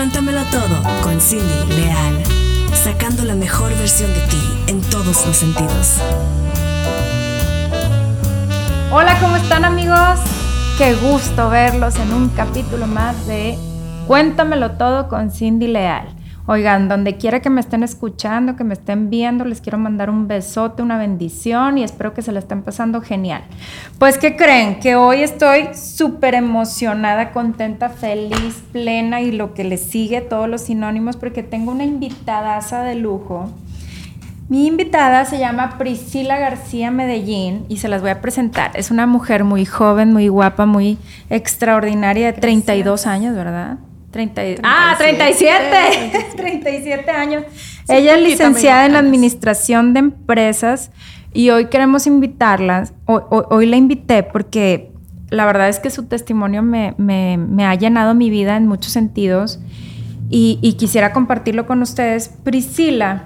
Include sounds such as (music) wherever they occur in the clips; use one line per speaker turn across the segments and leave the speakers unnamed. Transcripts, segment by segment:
Cuéntamelo todo con Cindy Leal, sacando la mejor versión de ti en todos los sentidos.
Hola, ¿cómo están amigos? Qué gusto verlos en un capítulo más de Cuéntamelo todo con Cindy Leal. Oigan, donde quiera que me estén escuchando, que me estén viendo, les quiero mandar un besote, una bendición y espero que se la estén pasando genial. Pues, ¿qué creen? Que hoy estoy súper emocionada, contenta, feliz, plena y lo que le sigue, todos los sinónimos, porque tengo una invitadaza de lujo. Mi invitada se llama Priscila García Medellín y se las voy a presentar. Es una mujer muy joven, muy guapa, muy extraordinaria, de 32 años, ¿verdad? 30, ah, 37. 37 (laughs) (laughs) años. Ella es licenciada en Administración de Empresas y hoy queremos invitarlas. Hoy, la invité porque la verdad es que su testimonio me, ha llenado mi vida en muchos sentidos y, y, quisiera compartirlo con ustedes. Priscila,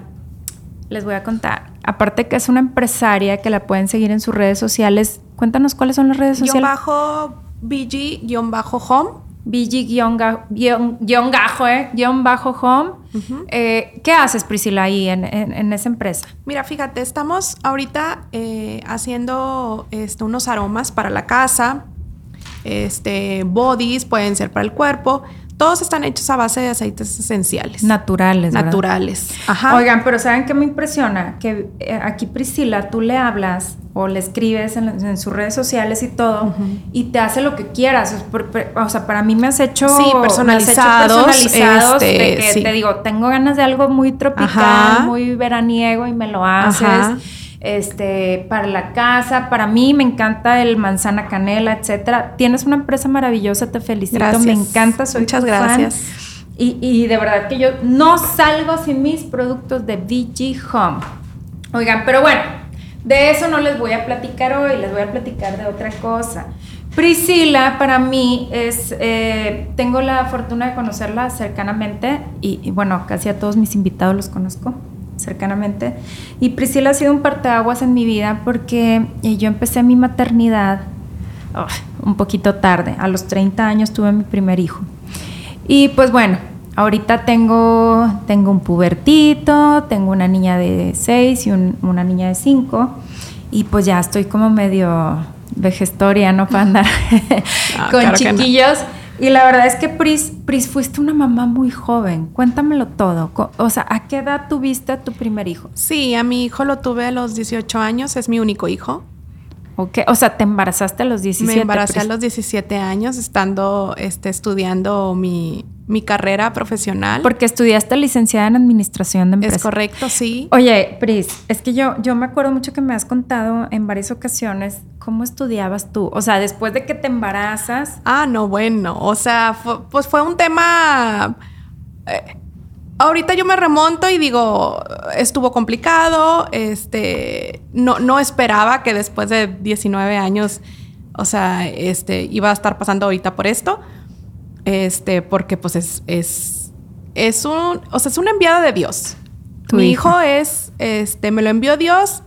les voy a contar. Aparte que es una empresaria que la pueden seguir en sus redes sociales. Cuéntanos cuáles son las redes sociales.
Bajo BG-home
BG-gajo, ¿eh? bajo home. Eh, ¿Qué haces, Priscila, ahí en, esa empresa?
Mira, fíjate, estamos ahorita eh, haciendo este, unos aromas para la casa, este, bodies, pueden ser para el cuerpo. Todos están hechos a base de aceites esenciales.
Naturales.
Naturales.
Ajá. Oigan, pero ¿saben qué me impresiona? Que eh, aquí Priscila, tú le hablas o le escribes en, sus redes sociales y todo y te hace lo que quieras. O sea, para mí me has hecho...
Sí, personalizados.
personalizados de este, que te digo, tengo ganas de algo muy tropical, muy veraniego y me lo haces este, para la casa. Para mí me encanta el manzana canela, etcétera. Tienes una empresa maravillosa, te felicito, me encanta, soy
Muchas gracias.
Y, de verdad que yo no salgo sin mis productos de VG Home. Oigan, pero bueno, de eso no les voy a platicar hoy, les voy a platicar de otra cosa. Priscila, para mí, es. Eh, tengo la fortuna de conocerla cercanamente y, y, bueno, casi a todos mis invitados los conozco cercanamente. Y Priscila ha sido un parteaguas en mi vida porque eh, yo empecé mi maternidad un poquito tarde. A los 30 años tuve mi primer hijo. Y pues bueno, ahorita tengo, tengo un pubertito, tengo una niña de 6 y una niña de 5. Y pues ya estoy como medio vejestoria, ¿no? Para andar (laughs) ah, (laughs) con chiquillos. Y la verdad es que Pris, Pris, fuiste una mamá muy joven. Cuéntamelo todo. O sea, ¿a qué edad tuviste a tu primer hijo?
Sí, a mi hijo lo tuve a los 18 años, es mi único hijo.
Ok, o sea, te embarazaste a los 17.
Me embaracé a los 17 años estando este, estudiando mi, mi carrera profesional.
Porque estudiaste licenciada en Administración de Empresas.
Es correcto, sí.
Oye, Pris, es que yo, yo me acuerdo mucho que me has contado en varias ocasiones cómo estudiabas tú. O sea, después de que te embarazas.
Ah, no, bueno. O sea, pues fue un tema... Eh, ahorita yo me remonto y digo, estuvo complicado. Este, no, no esperaba que después de 19 años, o sea, este, iba a estar pasando ahorita por esto este, porque pues es, es, es un, o sea, es una enviada de Dios. Mi hijo es, este, me lo envió Dios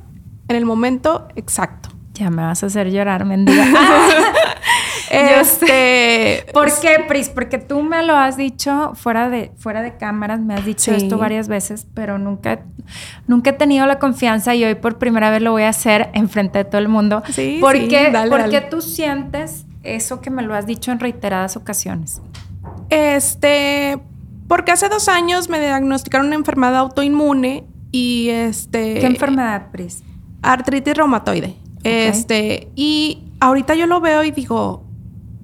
en el momento exacto.
Ya me vas a hacer llorar, mendiga. (laughs) (laughs)
este,
¿Por qué, Pris? Porque tú me lo has dicho fuera de, fuera de cámaras, me has dicho esto varias veces, pero nunca, nunca he tenido la confianza y hoy por primera vez lo voy a hacer enfrente de todo el mundo.
Sí,
¿Por qué? Porque tú sientes eso que me lo has dicho en reiteradas ocasiones?
Este, porque hace dos años me diagnosticaron una enfermedad autoinmune y este...
¿Qué enfermedad, Pris?
Artritis reumatoide. Este, y ahorita yo lo veo y digo,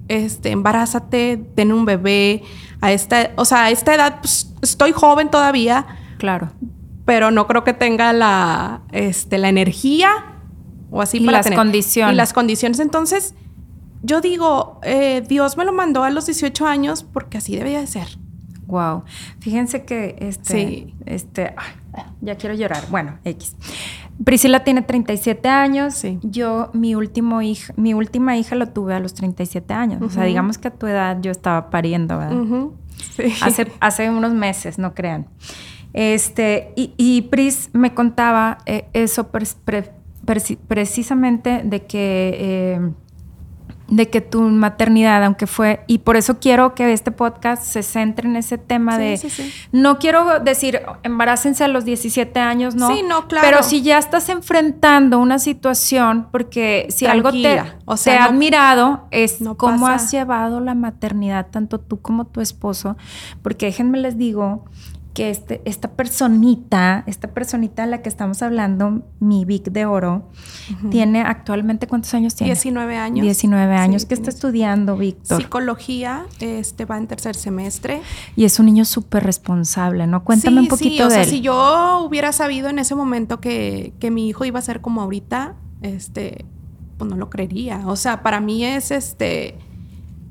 este, embarázate, ten un bebé. A esta, o sea, a esta edad pues, estoy joven todavía.
Claro.
Pero no creo que tenga la, este, la energía o así
y las condiciones.
Y las condiciones. Entonces, yo digo, eh, Dios me lo mandó a los 18 años porque así debía de ser.
Wow. Fíjense que este, este, ya quiero llorar. Bueno, X. Priscila tiene 37 años. Sí. Yo, mi último hija, mi última hija lo tuve a los 37 años. O sea, digamos que a tu edad yo estaba pariendo, ¿verdad? sí. hace, hace unos meses, no crean. Este, y, Pris me contaba eh, eso precisamente de que eh, de que tu maternidad, aunque fue, y por eso quiero que este podcast se centre en ese tema
Sí,
de,
sí, sí.
no quiero decir, embarácense a los 17 años, ¿no?
Sí, no, claro.
Pero si ya estás enfrentando una situación, porque si algo te,
o sea,
te ha admirado es
no
cómo
pasa.
has llevado la maternidad, tanto tú como tu esposo, porque déjenme les digo que este, esta personita, esta personita de la que estamos hablando, mi Vic de Oro, tiene actualmente, ¿cuántos años tiene?
19 años.
19 años.
Sí,
¿Qué está estudiando, Víctor?
Psicología, este va en tercer semestre.
Y es un niño súper responsable, ¿no? Cuéntame
sí,
un poquito
sí, o
de
sea,
él.
si yo hubiera sabido en ese momento que, que mi hijo iba a ser como ahorita, este, pues no lo creería. O sea, para mí es este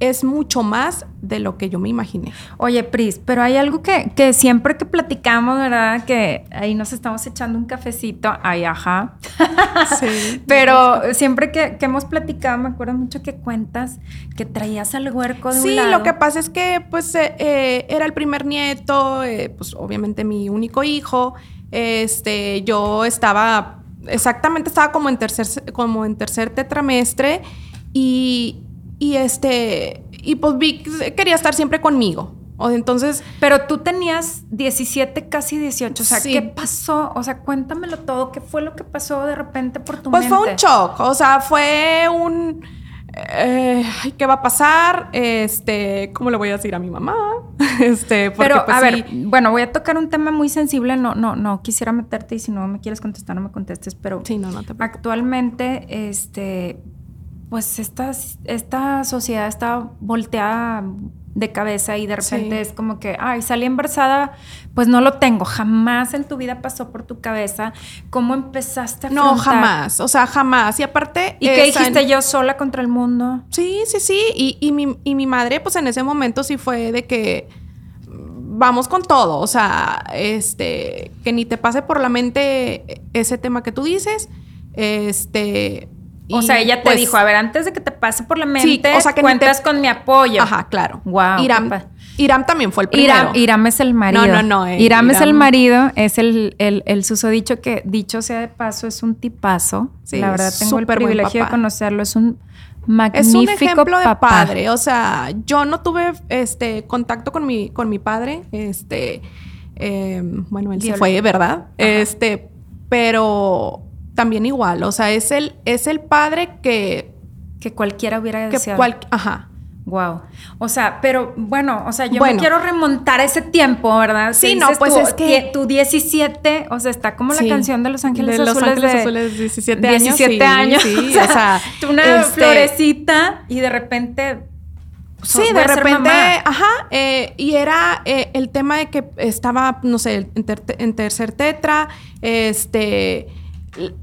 es mucho más de lo que yo me imaginé.
Oye, Pris, pero hay algo que, que siempre que platicamos, ¿verdad? Que ahí nos estamos echando un cafecito, ay, ajá. (laughs)
Sí. (laughs)
Pero siempre que, que hemos platicado, me acuerdo mucho que cuentas que traías al huerco de un
Sí,
lado.
lo que pasa es que pues eh, eh, era el primer nieto, eh, pues obviamente mi único hijo. Este, yo estaba exactamente estaba como en tercer como en tercer tetramestre y y este y pues Vic quería estar siempre conmigo. O entonces
Pero tú tenías 17, casi 18. O sea,
Sí.
¿qué pasó? O sea, cuéntamelo todo. ¿Qué fue lo que pasó de repente por tu
Pues
mente?
fue un shock, o sea, fue un... eh, ¿Qué va a pasar? Este, ¿cómo le voy a decir a mi mamá? (laughs) Este, porque,
Pero,
pues,
a ver, bueno, voy a tocar un tema muy sensible. No, no, no quisiera meterte y si no me quieres contestar, no me contestes. Pero
Sí, no, no te
actualmente, este, pues esta, esta sociedad está volteada de cabeza y de repente
Sí.
es como que, ay, salí embarazada, pues no lo tengo. Jamás en tu vida pasó por tu cabeza. ¿Cómo empezaste a
No, jamás, o sea, jamás. Y aparte...
¿Y qué dijiste yo sola contra el mundo?
Sí, sí, sí. Y, y mi, y mi madre, pues en ese momento sí fue de que vamos con todo. O sea, este, que ni te pase por la mente ese tema que tú dices. Este.
O sea, ella te
pues,
dijo, a ver, antes de que te pase por la mente,
Sí, o sea, que
cuentas
te-
con mi apoyo.
Ajá, claro.
Guau,
Iram, Iram también fue el primero.
Iram, Iram es el marido.
No, no, no, eh,
Iram, es el marido, es el, el, el susodicho que, dicho sea de paso, es un tipazo.
Sí,
la verdad,
es
tengo el privilegio de conocerlo. Es un
Es
magnífico
un ejemplo de padre. O sea, yo no tuve este contacto con mi, con mi padre. Este. eh, bueno, él se fue, ¿verdad? Este. Pero también igual. O sea, es el, es el padre que.
Que cualquiera hubiera
que
deseado.
cual- ajá.
Wow. O sea, pero bueno, o sea, yo
Bueno.
me quiero remontar ese tiempo, ¿verdad?
Sí, no, pues
tú,
es que-
Tu 17, o sea, está como
Sí.
la canción de Los Ángeles
De Los
Azules.
Ángeles
de
Azules, 17 años,
17
sí,
años.
sí, (laughs) o sea,
tú una
este-
florecita y de repente. so-
Sí, de repente, ajá, eh, y era eh, el tema de que estaba, no sé, en, ter- en tercer tetra, este,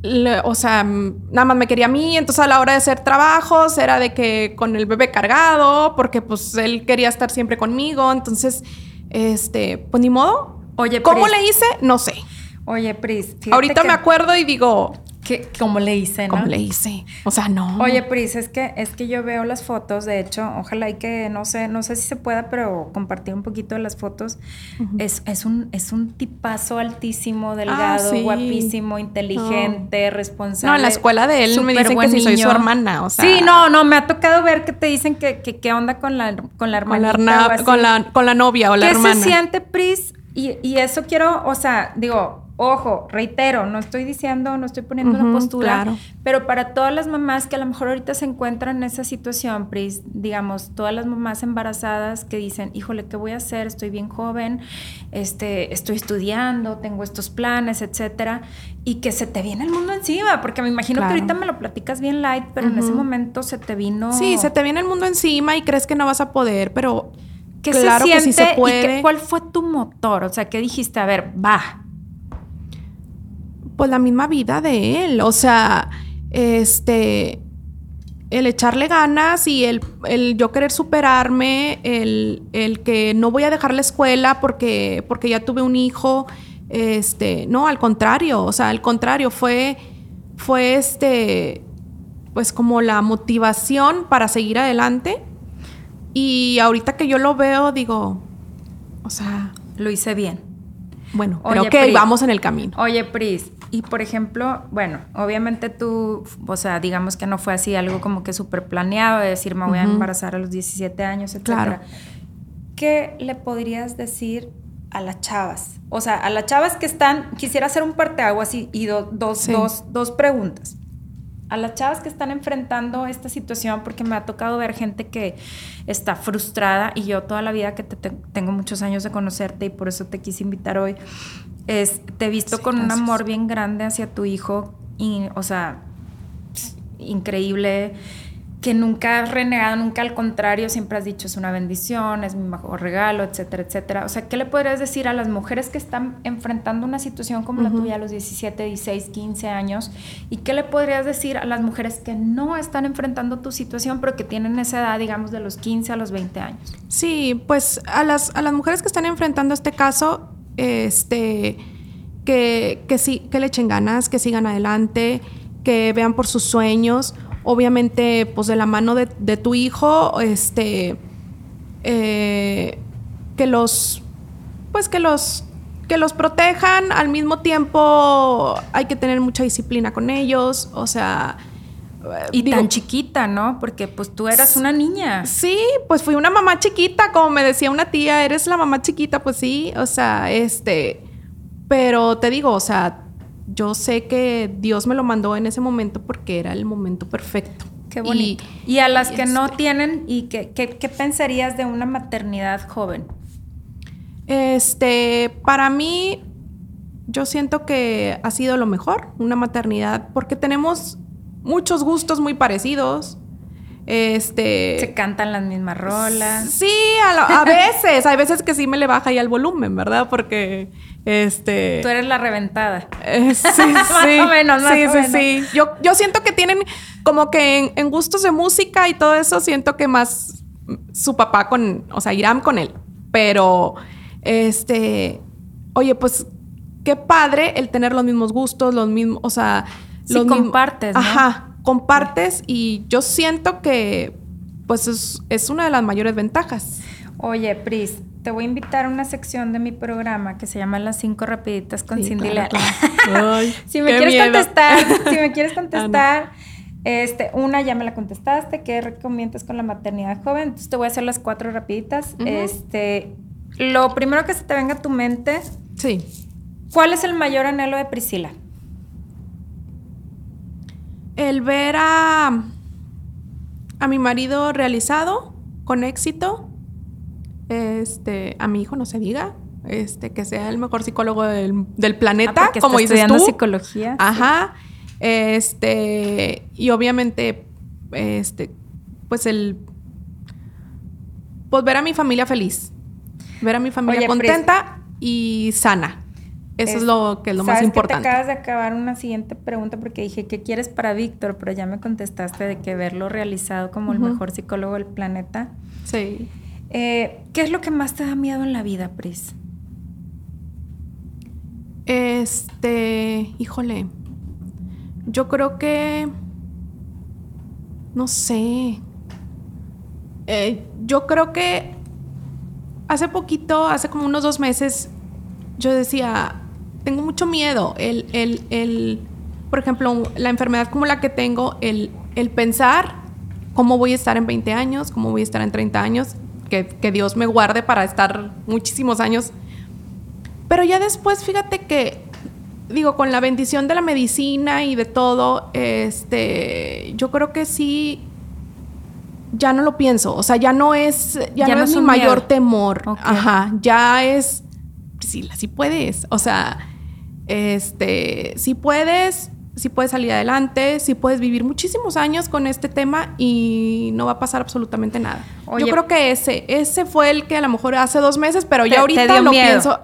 le- o sea, nada más me quería a mí, entonces a la hora de hacer trabajos era de que con el bebé cargado, porque pues él quería estar siempre conmigo, entonces, este, pues ni modo.
Oye,
¿Cómo
Pris.
le hice? No sé.
Oye, Pris.
Ahorita
que-
me acuerdo y digo,
que- ¿Cómo le hice, no?
¿cómo le hice? O sea, no.
Oye, Pris, es que, es que yo veo las fotos, de hecho, ojalá y que, no sé, no sé si se pueda, pero compartir un poquito de las fotos. es, es un, es un tipazo altísimo, delgado,
Ah, sí.
guapísimo, inteligente, responsable.
No, en la escuela de él me dicen que si soy su hermana, o sea.
Sí, no, no, me ha tocado ver que te dicen que, que qué onda con la, con la
con
hermanita
la,
o
herna-
así.
con la, con la novia o la
¿Qué
hermana.
se siente, Pris? Y, y eso quiero, o sea, digo, ojo, reitero, no estoy diciendo, no estoy poniendo una
Ujú,
postura,
claro.
pero para todas las mamás que a lo mejor ahorita se encuentran en esa situación, Pris, digamos, todas las mamás embarazadas que dicen, híjole, ¿qué voy a hacer? Estoy bien joven, este, estoy estudiando, tengo estos planes, etcétera, y que se te viene el mundo encima, porque me imagino
Claro.
que ahorita me lo platicas bien light, pero en ese momento se te vino...
Sí, se te viene el mundo encima y crees que no vas a poder, pero
¿Qué
claro
se
que sí se
y
puede.
cuál fue tu motor? O sea, ¿qué dijiste? A ver, va.
Pues la misma vida de él, o sea, este, el echarle ganas y el, el yo querer superarme, el, el que no voy a dejar la escuela porque, porque ya tuve un hijo, este, no, al contrario, o sea, al contrario, fue, fue este, pues como la motivación para seguir adelante. Y ahorita que yo lo veo, digo, o sea,
Lo hice bien.
Bueno, creo que vamos en el camino.
Oye, Pris, y por ejemplo, bueno, obviamente tú, o sea, digamos que no fue así algo como que súper planeado de decir me voy a embarazar a los 17 años, etc. Claro. ¿Qué le podrías decir a las chavas? O sea, a las chavas que están, quisiera hacer un parteaguas y, y dos, dos, dos preguntas a las chavas que están enfrentando esta situación, porque me ha tocado ver gente que está frustrada y yo toda la vida que te, tengo muchos años de conocerte y por eso te quise invitar hoy, es, te he visto con un amor bien grande hacia tu hijo, y, o sea, increíble que nunca has renegado, nunca al contrario, siempre has dicho es una bendición, es mi mejor regalo, etcétera, etcétera. O sea, ¿qué le podrías decir a las mujeres que están enfrentando una situación como la tuya a los 17, 16, 15 años? ¿Y qué le podrías decir a las mujeres que no están enfrentando tu situación, pero que tienen esa edad, digamos, de los 15 a los 20 años?
Sí, pues a las, a las mujeres que están enfrentando este caso, este, que, que, sí, que le echen ganas, que sigan adelante, que vean por sus sueños obviamente, pues de la mano de, tu hijo, este, eh, que los, pues que los, que los protejan, al mismo tiempo hay que tener mucha disciplina con ellos, o sea...
Y tan chiquita, ¿no? Porque pues tú eras una niña.
Sí, pues fui una mamá chiquita, como me decía una tía, eres la mamá chiquita, pues sí, o sea, este, pero te digo, o sea, yo sé que Dios me lo mandó en ese momento porque era el momento perfecto.
Qué bonito. Y, a las que no tienen, ¿y qué, qué, pensarías de una maternidad joven?
Este, para mí, yo siento que ha sido lo mejor, una maternidad, porque tenemos muchos gustos muy parecidos. Este.
Se cantan las mismas rolas.
Sí, a, a veces. Hay veces que sí me le baja ahí el volumen, ¿verdad? Porque este.
Tú eres la reventada.
Eh, sí, (laughs) sí. más o menos, sí, sí, sí. Yo, yo siento que tienen como que en, gustos de música y todo eso, siento que más su papá con, o sea, Iram con él. Pero, este, oye, pues qué padre el tener los mismos gustos, los mismos, o sea,
sí, compartes.
Ajá, compartes y yo siento que, pues es, es una de las mayores ventajas.
Oye, Pris, te voy a invitar a una sección de mi programa que se llama Las cinco rapiditas con Cindy Leal. (laughs) si me quieres contestar, si me quieres (laughs) contestar, este, una ya me la contestaste, ¿qué recomiendas con la maternidad joven? Entonces te voy a hacer las cuatro rapiditas. Este, lo primero que se te venga a tu mente.
Sí.
¿Cuál es el mayor anhelo de Priscila?
El ver a, a mi marido realizado, con éxito, este, a mi hijo no se diga, este, que sea el mejor psicólogo del, planeta, ah, como dices estudiando
psicología.
Ajá. Este, y obviamente, este, pues el, pues ver a mi familia feliz, ver a mi familia contenta y sana. Eso es, lo que es lo más importante.
Que te acabas de acabar una siguiente pregunta porque dije, ¿qué quieres para Víctor? Pero ya me contestaste de que verlo realizado como el mejor psicólogo del planeta.
Sí.
Eh, ¿Qué es lo que más te da miedo en la vida, Pris?
Este, híjole, yo creo que, no sé, eh, yo creo que hace poquito, hace como unos dos meses, yo decía, tengo mucho miedo, el, el, el por ejemplo, la enfermedad como la que tengo, el, el pensar cómo voy a estar en 20 años, cómo voy a estar en 30 años, que, Dios me guarde para estar muchísimos años. Pero ya después, fíjate que, digo, con la bendición de la medicina y de todo, este, yo creo que sí, ya no lo pienso. O sea, ya no es, ya, no, es mi mayor temor. Ajá, ya es, sí, sí puedes. O sea, este, si puedes, si puedes salir adelante, si puedes vivir muchísimos años con este tema y no va a pasar absolutamente nada. Yo creo que ese, ese fue el que a lo mejor hace dos meses, pero ya ahorita lo pienso.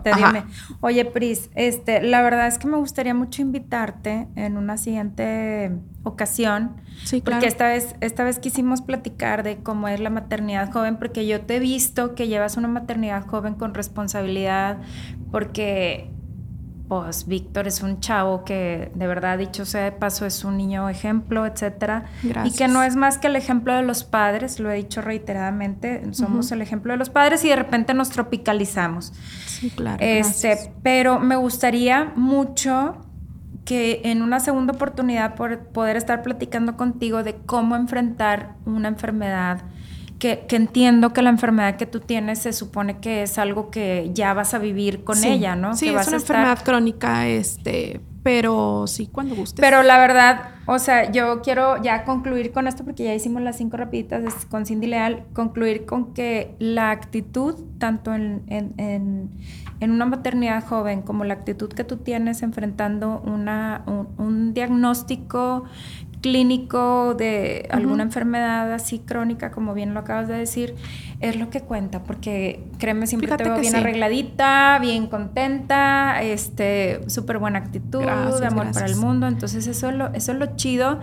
Oye, Pris, este, la verdad es que me gustaría mucho invitarte en una siguiente ocasión.
Sí,
claro. Porque esta vez, esta vez quisimos platicar de cómo es la maternidad joven, porque yo te he visto que llevas una maternidad joven con responsabilidad, porque pues Víctor es un chavo que de verdad, dicho sea de paso, es un niño ejemplo, etcétera. Y que no es más que el ejemplo de los padres, lo he dicho reiteradamente, somos el ejemplo de los padres y de repente nos tropicalizamos.
Sí, claro.
Este, pero me gustaría mucho que en una segunda oportunidad por poder estar platicando contigo de cómo enfrentar una enfermedad que, entiendo que la enfermedad que tú tienes se supone que es algo que ya vas a vivir con ella, ¿no?
Sí,
es
una enfermedad crónica, este, pero sí, cuando guste.
Pero la verdad, o sea, yo quiero ya concluir con esto porque ya hicimos las cinco rapiditas con Cindy Leal, concluir con que la actitud, tanto en, en, en, una maternidad joven como la actitud que tú tienes enfrentando una, un diagnóstico clínico de alguna enfermedad así crónica, como bien lo acabas de decir, es lo que cuenta, porque créeme, siempre te veo bien arregladita, bien contenta, este, súper buena actitud, amor para el mundo, entonces eso es, lo, eso es lo chido,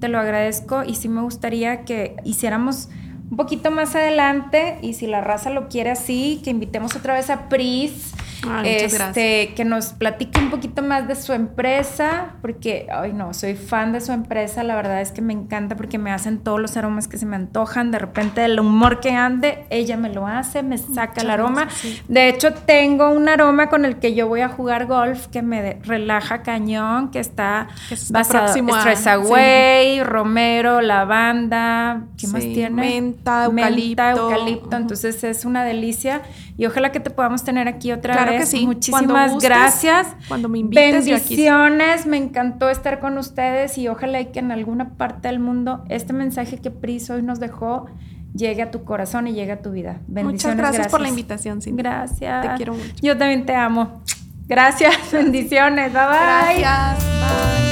te lo agradezco. Y sí me gustaría que hiciéramos un poquito más adelante y si la raza lo quiere así, que invitemos otra vez a Pris este, que nos platique un poquito más de su empresa, porque, ay no, soy fan de su empresa, la verdad es que me encanta porque me hacen todos los aromas que se me antojan, de repente el humor que ande, ella me lo hace, me saca el aroma. De hecho, tengo un aroma con el que yo voy a jugar golf que me relaja cañón, que está, basado en Stress Away, Romero, lavanda, ¿qué más tiene?
Menta, eucalipto. Menta,
eucalipto, entonces es una delicia y ojalá que te podamos tener aquí otra claro Que sí. Muchísimas gracias.
Cuando me invites.
Bendiciones, me encantó estar con ustedes y ojalá que en alguna parte del mundo este mensaje que Pris hoy nos dejó llegue a tu corazón y llegue a tu vida.
Bendiciones. Muchas gracias, por la invitación, sí.
Gracias.
Te quiero mucho.
Yo también te amo. Gracias, (laughs) bendiciones. Bye bye.
Gracias.